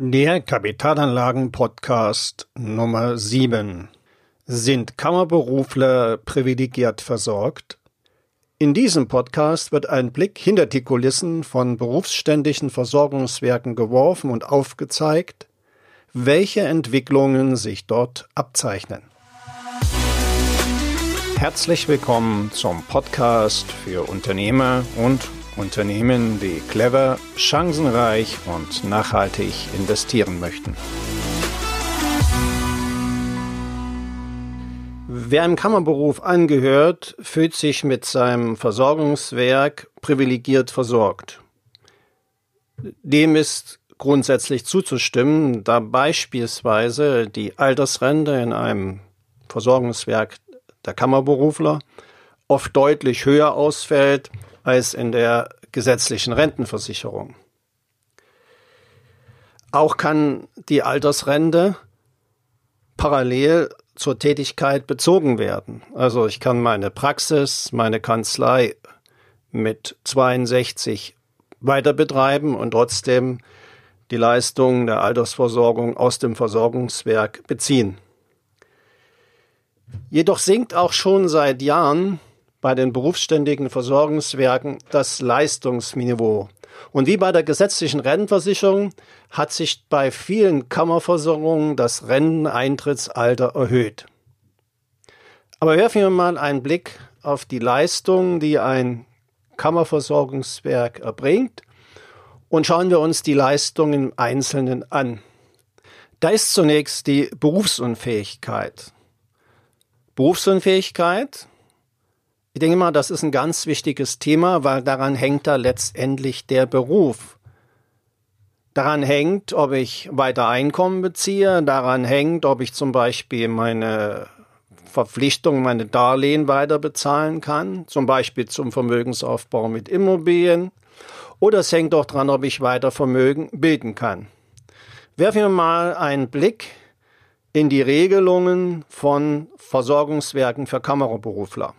Der Kapitalanlagen-Podcast Nummer 7. Sind Kammerberufler privilegiert versorgt? In diesem Podcast wird ein Blick hinter die Kulissen von berufsständischen Versorgungswerken geworfen und aufgezeigt, welche Entwicklungen sich dort abzeichnen. Herzlich willkommen zum Podcast für Unternehmer und Unternehmen, die clever, chancenreich und nachhaltig investieren möchten. Wer im Kammerberuf angehört, fühlt sich mit seinem Versorgungswerk privilegiert versorgt. Dem ist grundsätzlich zuzustimmen, da beispielsweise die Altersrente in einem Versorgungswerk der Kammerberufler oft deutlich höher ausfällt als in der gesetzlichen Rentenversicherung. Auch kann die Altersrente parallel zur Tätigkeit bezogen werden. Also ich kann meine Praxis, meine Kanzlei mit 62 weiter betreiben und trotzdem die Leistungen der Altersversorgung aus dem Versorgungswerk beziehen. Jedoch sinkt auch schon seit Jahren bei den berufsständigen Versorgungswerken das Leistungsniveau. Und wie bei der gesetzlichen Rentenversicherung hat sich bei vielen Kammerversorgungen das Renteneintrittsalter erhöht. Aber werfen wir mal einen Blick auf die Leistung, die ein Kammerversorgungswerk erbringt und schauen wir uns die Leistung im Einzelnen an. Da ist zunächst die Berufsunfähigkeit. Berufsunfähigkeit ich denke mal, das ist ein ganz wichtiges Thema, weil daran hängt da letztendlich der Beruf. Daran hängt, ob ich weiter Einkommen beziehe, daran hängt, ob ich zum Beispiel meine Verpflichtungen, meine Darlehen weiter bezahlen kann, zum Beispiel zum Vermögensaufbau mit Immobilien, oder es hängt auch daran, ob ich weiter Vermögen bilden kann. Werfen wir mal einen Blick in die Regelungen von Versorgungswerken für Kammerberufler.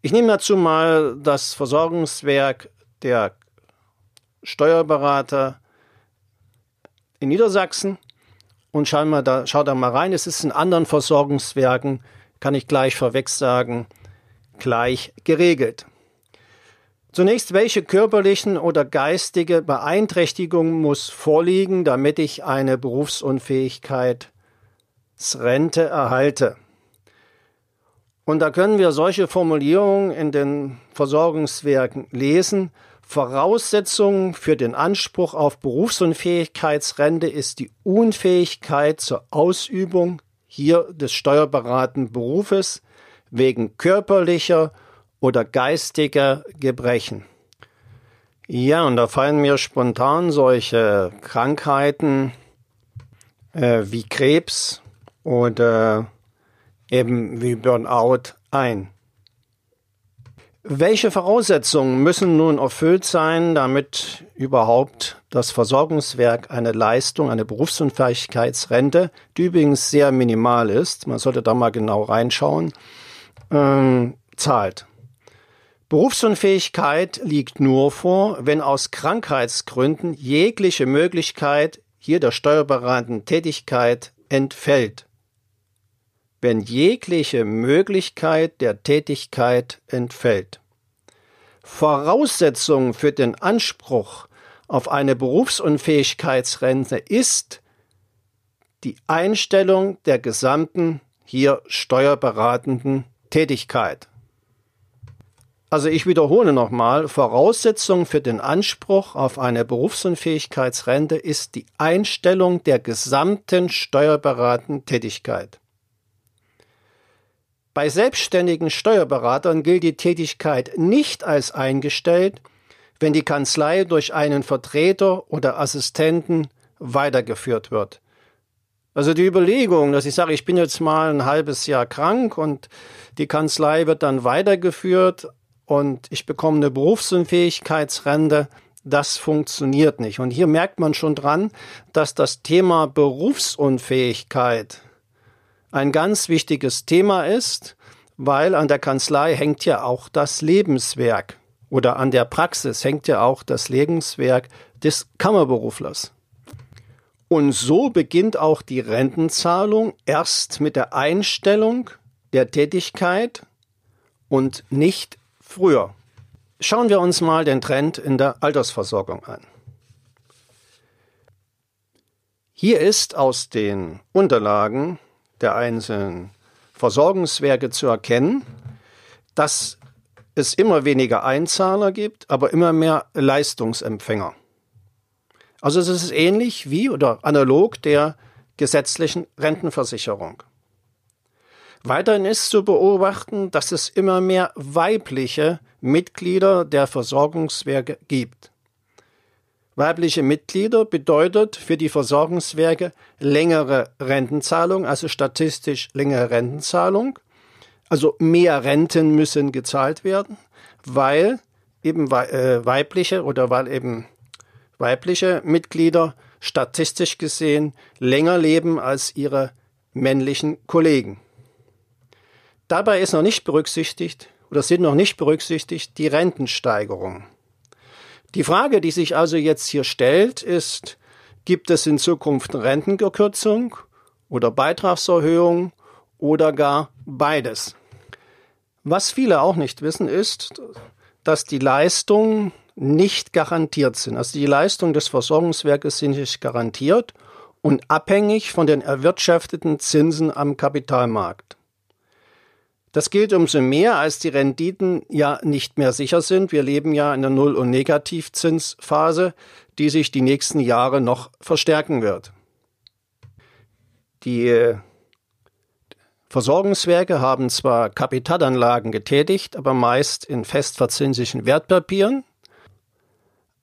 Ich nehme dazu mal das Versorgungswerk der Steuerberater in Niedersachsen und schau, mal da, schau da mal rein. Es ist in anderen Versorgungswerken, kann ich gleich vorweg sagen, gleich geregelt. Zunächst, welche körperlichen oder geistige Beeinträchtigung muss vorliegen, damit ich eine Berufsunfähigkeitsrente erhalte? Und da können wir solche Formulierungen in den Versorgungswerken lesen. Voraussetzung für den Anspruch auf Berufsunfähigkeitsrente ist die Unfähigkeit zur Ausübung hier des steuerberatenden Berufes wegen körperlicher oder geistiger Gebrechen. Ja, und da fallen mir spontan solche Krankheiten äh, wie Krebs oder eben wie Burnout ein. Welche Voraussetzungen müssen nun erfüllt sein, damit überhaupt das Versorgungswerk eine Leistung, eine Berufsunfähigkeitsrente, die übrigens sehr minimal ist, man sollte da mal genau reinschauen, ähm, zahlt? Berufsunfähigkeit liegt nur vor, wenn aus Krankheitsgründen jegliche Möglichkeit hier der steuerberatenden Tätigkeit entfällt wenn jegliche Möglichkeit der Tätigkeit entfällt. Voraussetzung für den Anspruch auf eine Berufsunfähigkeitsrente ist die Einstellung der gesamten hier steuerberatenden Tätigkeit. Also ich wiederhole nochmal, Voraussetzung für den Anspruch auf eine Berufsunfähigkeitsrente ist die Einstellung der gesamten steuerberatenden Tätigkeit. Bei selbstständigen Steuerberatern gilt die Tätigkeit nicht als eingestellt, wenn die Kanzlei durch einen Vertreter oder Assistenten weitergeführt wird. Also die Überlegung, dass ich sage, ich bin jetzt mal ein halbes Jahr krank und die Kanzlei wird dann weitergeführt und ich bekomme eine Berufsunfähigkeitsrente, das funktioniert nicht. Und hier merkt man schon dran, dass das Thema Berufsunfähigkeit ein ganz wichtiges Thema ist, weil an der Kanzlei hängt ja auch das Lebenswerk oder an der Praxis hängt ja auch das Lebenswerk des Kammerberuflers. Und so beginnt auch die Rentenzahlung erst mit der Einstellung der Tätigkeit und nicht früher. Schauen wir uns mal den Trend in der Altersversorgung an. Hier ist aus den Unterlagen der einzelnen Versorgungswerke zu erkennen, dass es immer weniger Einzahler gibt, aber immer mehr Leistungsempfänger. Also es ist ähnlich wie oder analog der gesetzlichen Rentenversicherung. Weiterhin ist zu beobachten, dass es immer mehr weibliche Mitglieder der Versorgungswerke gibt. Weibliche Mitglieder bedeutet für die Versorgungswerke längere Rentenzahlung, also statistisch längere Rentenzahlung. Also mehr Renten müssen gezahlt werden, weil eben äh, weibliche oder weil eben weibliche Mitglieder statistisch gesehen länger leben als ihre männlichen Kollegen. Dabei ist noch nicht berücksichtigt oder sind noch nicht berücksichtigt die Rentensteigerung. Die Frage, die sich also jetzt hier stellt, ist, gibt es in Zukunft Rentenkürzung oder Beitragserhöhung oder gar beides? Was viele auch nicht wissen, ist, dass die Leistungen nicht garantiert sind. Also die Leistungen des Versorgungswerkes sind nicht garantiert und abhängig von den erwirtschafteten Zinsen am Kapitalmarkt. Das gilt umso mehr, als die Renditen ja nicht mehr sicher sind. Wir leben ja in einer Null- und Negativzinsphase, die sich die nächsten Jahre noch verstärken wird. Die Versorgungswerke haben zwar Kapitalanlagen getätigt, aber meist in festverzinslichen Wertpapieren,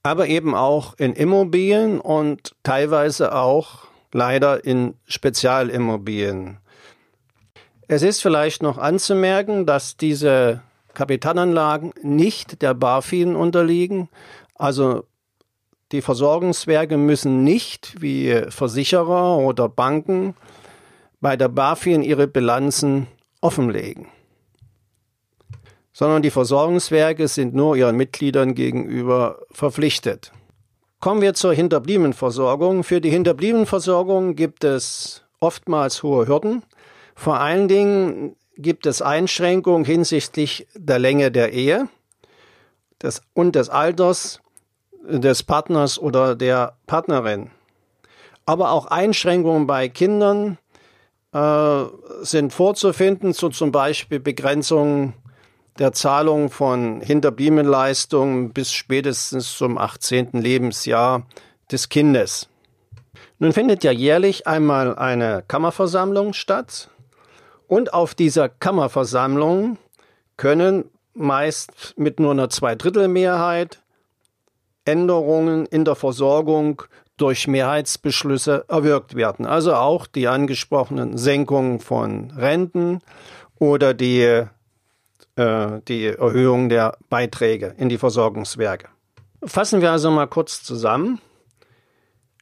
aber eben auch in Immobilien und teilweise auch leider in Spezialimmobilien. Es ist vielleicht noch anzumerken, dass diese Kapitalanlagen nicht der BaFin unterliegen. Also die Versorgungswerke müssen nicht wie Versicherer oder Banken bei der BaFin ihre Bilanzen offenlegen, sondern die Versorgungswerke sind nur ihren Mitgliedern gegenüber verpflichtet. Kommen wir zur Hinterbliebenenversorgung. Für die Hinterbliebenenversorgung gibt es oftmals hohe Hürden. Vor allen Dingen gibt es Einschränkungen hinsichtlich der Länge der Ehe des, und des Alters des Partners oder der Partnerin. Aber auch Einschränkungen bei Kindern äh, sind vorzufinden, so zum Beispiel Begrenzung der Zahlung von Hinterbliebenleistungen bis spätestens zum 18. Lebensjahr des Kindes. Nun findet ja jährlich einmal eine Kammerversammlung statt und auf dieser Kammerversammlung können meist mit nur einer Zweidrittelmehrheit Änderungen in der Versorgung durch Mehrheitsbeschlüsse erwirkt werden. Also auch die angesprochenen Senkungen von Renten oder die, äh, die Erhöhung der Beiträge in die Versorgungswerke. Fassen wir also mal kurz zusammen.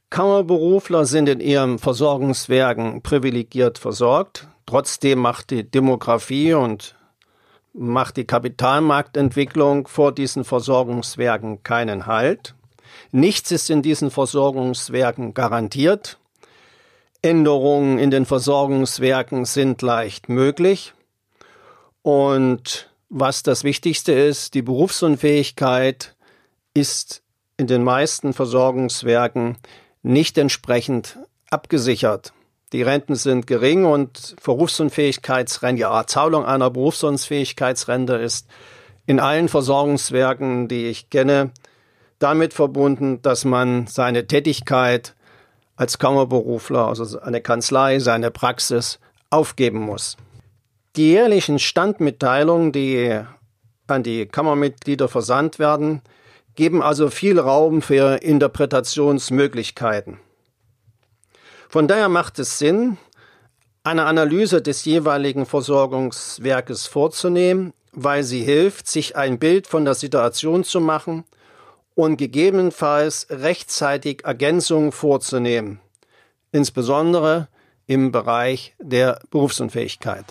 Kammerberufler sind in ihren Versorgungswerken privilegiert versorgt. Trotzdem macht die Demografie und macht die Kapitalmarktentwicklung vor diesen Versorgungswerken keinen Halt. Nichts ist in diesen Versorgungswerken garantiert. Änderungen in den Versorgungswerken sind leicht möglich. Und was das Wichtigste ist, die Berufsunfähigkeit ist in den meisten Versorgungswerken nicht entsprechend abgesichert. Die Renten sind gering und Berufsunfähigkeitsrente, ja, Zahlung einer Berufsunfähigkeitsrente ist in allen Versorgungswerken, die ich kenne, damit verbunden, dass man seine Tätigkeit als Kammerberufler, also eine Kanzlei, seine Praxis aufgeben muss. Die jährlichen Standmitteilungen, die an die Kammermitglieder versandt werden, geben also viel Raum für Interpretationsmöglichkeiten. Von daher macht es Sinn, eine Analyse des jeweiligen Versorgungswerkes vorzunehmen, weil sie hilft, sich ein Bild von der Situation zu machen und gegebenenfalls rechtzeitig Ergänzungen vorzunehmen, insbesondere im Bereich der Berufsunfähigkeit.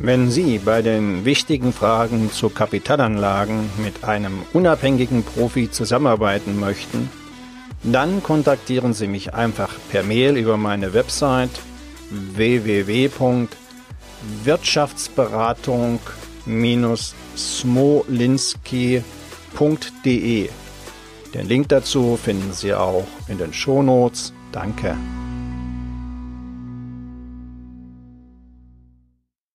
Wenn Sie bei den wichtigen Fragen zu Kapitalanlagen mit einem unabhängigen Profi zusammenarbeiten möchten, dann kontaktieren Sie mich einfach per Mail über meine Website www.wirtschaftsberatung-smolinski.de. Den Link dazu finden Sie auch in den Shownotes. Danke.